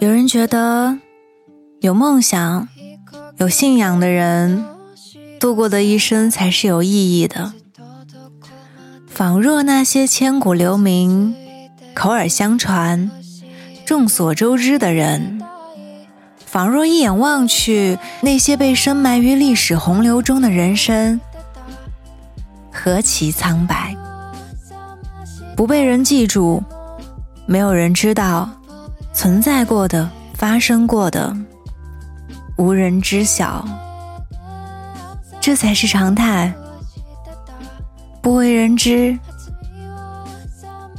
有人觉得，有梦想、有信仰的人，度过的一生才是有意义的。仿若那些千古留名、口耳相传、众所周知的人，仿若一眼望去那些被深埋于历史洪流中的人生，何其苍白！不被人记住，没有人知道。存在过的、发生过的，无人知晓，这才是常态。不为人知，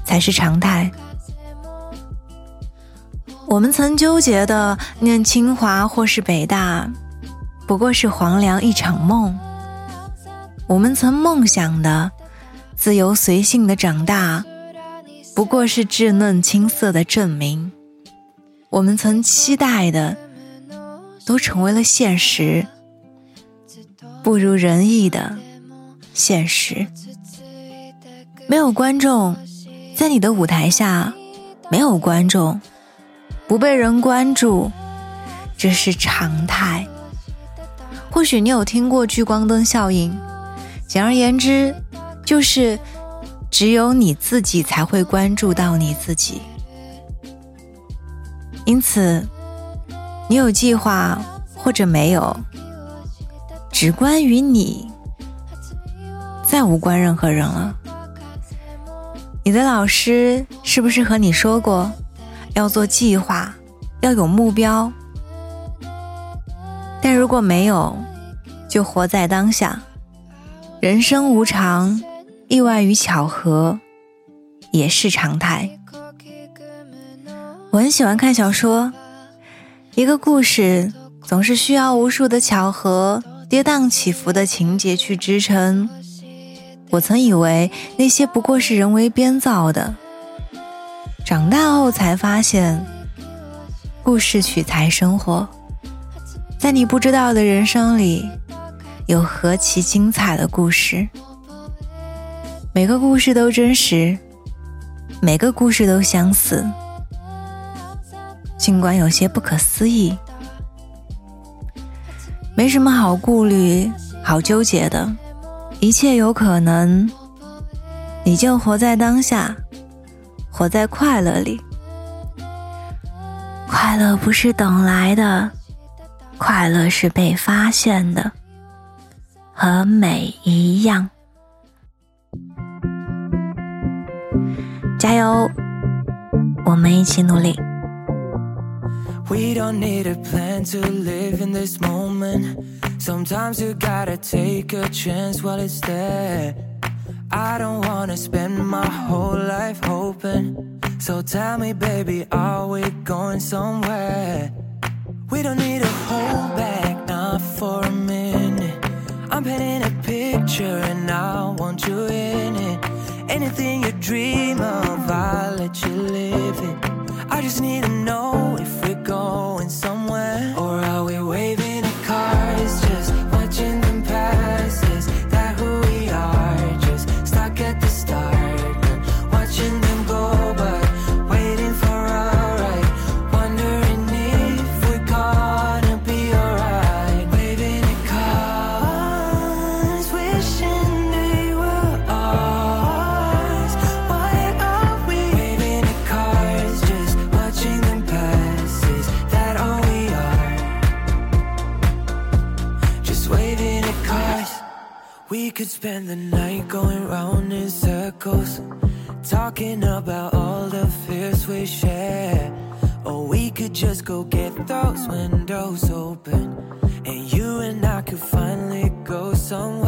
才是常态。我们曾纠结的念清华或是北大，不过是黄粱一场梦；我们曾梦想的自由随性的长大，不过是稚嫩青涩的证明。我们曾期待的，都成为了现实，不如人意的现实。没有观众，在你的舞台下，没有观众，不被人关注，这是常态。或许你有听过聚光灯效应，简而言之，就是只有你自己才会关注到你自己。因此，你有计划或者没有，只关于你，再无关任何人了。你的老师是不是和你说过，要做计划，要有目标？但如果没有，就活在当下。人生无常，意外与巧合也是常态。我很喜欢看小说，一个故事总是需要无数的巧合、跌宕起伏的情节去支撑。我曾以为那些不过是人为编造的，长大后才发现，故事取材生活，在你不知道的人生里，有何其精彩的故事。每个故事都真实，每个故事都相似。尽管有些不可思议，没什么好顾虑、好纠结的，一切有可能。你就活在当下，活在快乐里。快乐不是等来的，快乐是被发现的，和美一样。加油，我们一起努力。We don't need a plan to live in this moment. Sometimes you gotta take a chance while it's there. I don't wanna spend my whole life hoping. So tell me, baby, are we going somewhere? We don't need to hold back, not for a minute. I'm painting a picture and I want you in it. Anything you dream of, I'll let you live it. I just need to know spend the night going round in circles, talking about all the fears we share. Or we could just go get those windows open, and you and I could finally go somewhere.